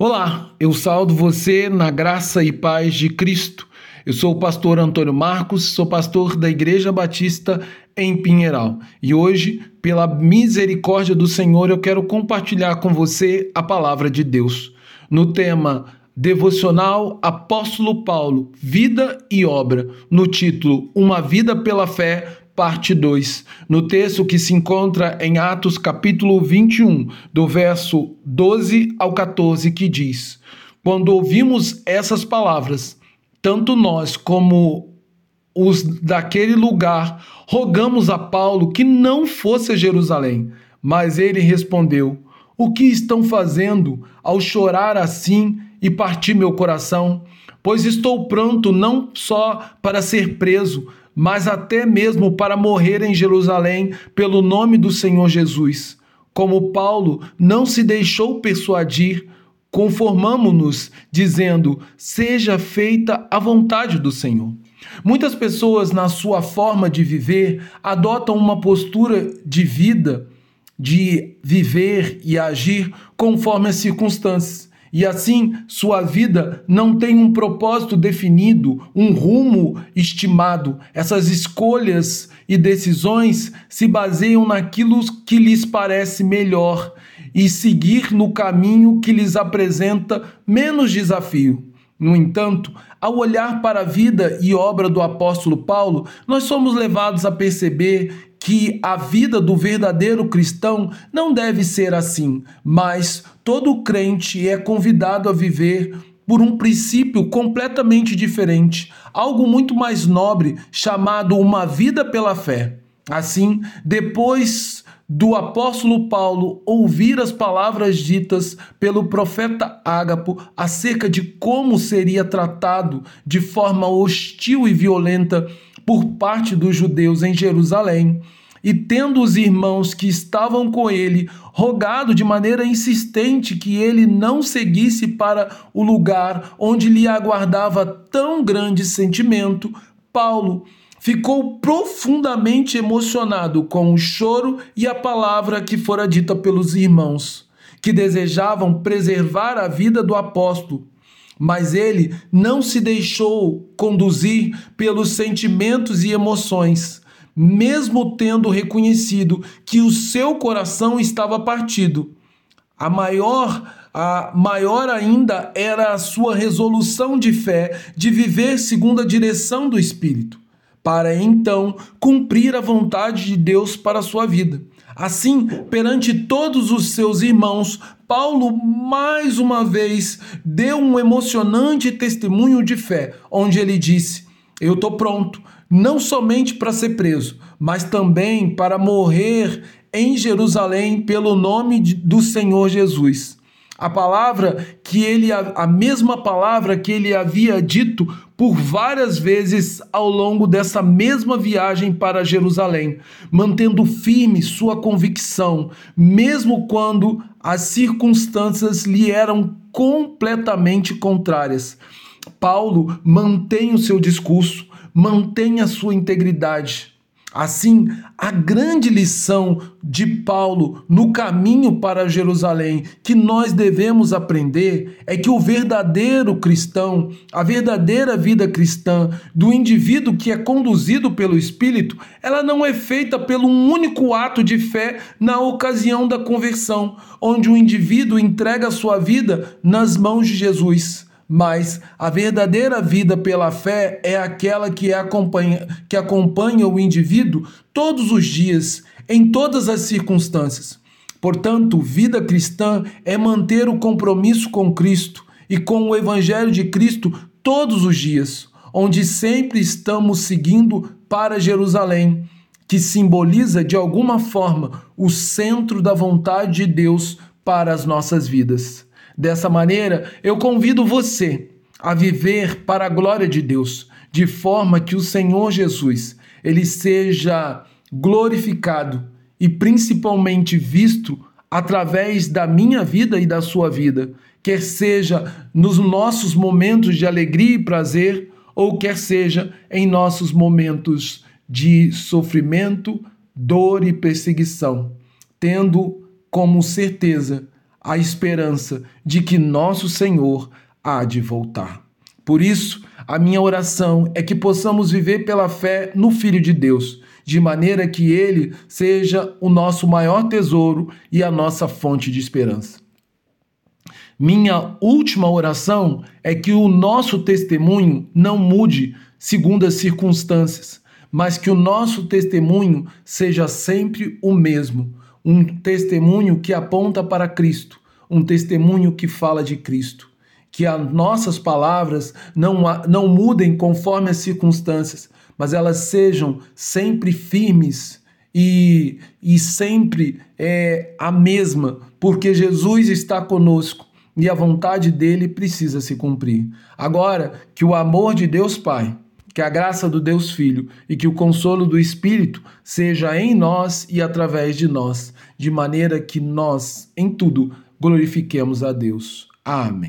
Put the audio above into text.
Olá, eu saldo você na graça e paz de Cristo. Eu sou o pastor Antônio Marcos, sou pastor da Igreja Batista em Pinheiral. E hoje, pela misericórdia do Senhor, eu quero compartilhar com você a palavra de Deus. No tema Devocional Apóstolo Paulo, Vida e Obra, no título Uma Vida pela Fé, parte 2, no texto que se encontra em Atos capítulo 21, do verso 12 ao 14, que diz: Quando ouvimos essas palavras, tanto nós como os daquele lugar rogamos a Paulo que não fosse a Jerusalém, mas ele respondeu: O que estão fazendo ao chorar assim e partir meu coração? Pois estou pronto não só para ser preso, mas até mesmo para morrer em Jerusalém pelo nome do Senhor Jesus. Como Paulo não se deixou persuadir, conformamos-nos, dizendo: seja feita a vontade do Senhor. Muitas pessoas, na sua forma de viver, adotam uma postura de vida, de viver e agir conforme as circunstâncias. E assim, sua vida não tem um propósito definido, um rumo estimado. Essas escolhas e decisões se baseiam naquilo que lhes parece melhor e seguir no caminho que lhes apresenta menos desafio. No entanto, ao olhar para a vida e obra do apóstolo Paulo, nós somos levados a perceber que a vida do verdadeiro cristão não deve ser assim, mas todo crente é convidado a viver por um princípio completamente diferente, algo muito mais nobre, chamado uma vida pela fé. Assim, depois do apóstolo Paulo ouvir as palavras ditas pelo profeta Ágapo acerca de como seria tratado de forma hostil e violenta por parte dos judeus em Jerusalém, e tendo os irmãos que estavam com ele rogado de maneira insistente que ele não seguisse para o lugar onde lhe aguardava tão grande sentimento, Paulo ficou profundamente emocionado com o choro e a palavra que fora dita pelos irmãos, que desejavam preservar a vida do apóstolo. Mas ele não se deixou conduzir pelos sentimentos e emoções mesmo tendo reconhecido que o seu coração estava partido. A maior, a maior ainda era a sua resolução de fé de viver segundo a direção do Espírito, para então cumprir a vontade de Deus para a sua vida. Assim, perante todos os seus irmãos, Paulo mais uma vez deu um emocionante testemunho de fé, onde ele disse: Eu estou pronto, não somente para ser preso, mas também para morrer em Jerusalém pelo nome do Senhor Jesus. A palavra que ele a mesma palavra que ele havia dito por várias vezes ao longo dessa mesma viagem para Jerusalém, mantendo firme sua convicção, mesmo quando as circunstâncias lhe eram completamente contrárias. Paulo mantém o seu discurso, mantenha a sua integridade. Assim, a grande lição de Paulo no caminho para Jerusalém que nós devemos aprender é que o verdadeiro cristão, a verdadeira vida cristã do indivíduo que é conduzido pelo Espírito, ela não é feita pelo um único ato de fé na ocasião da conversão, onde o indivíduo entrega a sua vida nas mãos de Jesus mas a verdadeira vida pela fé é aquela que acompanha, que acompanha o indivíduo todos os dias, em todas as circunstâncias. Portanto, vida cristã é manter o compromisso com Cristo e com o Evangelho de Cristo todos os dias, onde sempre estamos seguindo para Jerusalém, que simboliza de alguma forma o centro da vontade de Deus para as nossas vidas. Dessa maneira, eu convido você a viver para a glória de Deus, de forma que o Senhor Jesus, ele seja glorificado e principalmente visto através da minha vida e da sua vida, quer seja nos nossos momentos de alegria e prazer, ou quer seja em nossos momentos de sofrimento, dor e perseguição, tendo como certeza a esperança de que nosso Senhor há de voltar. Por isso, a minha oração é que possamos viver pela fé no Filho de Deus, de maneira que ele seja o nosso maior tesouro e a nossa fonte de esperança. Minha última oração é que o nosso testemunho não mude segundo as circunstâncias, mas que o nosso testemunho seja sempre o mesmo, um testemunho que aponta para Cristo, um testemunho que fala de Cristo. Que as nossas palavras não, não mudem conforme as circunstâncias, mas elas sejam sempre firmes e, e sempre é, a mesma, porque Jesus está conosco e a vontade dele precisa se cumprir. Agora, que o amor de Deus Pai que a graça do Deus Filho e que o consolo do Espírito seja em nós e através de nós, de maneira que nós, em tudo, glorifiquemos a Deus. Amém.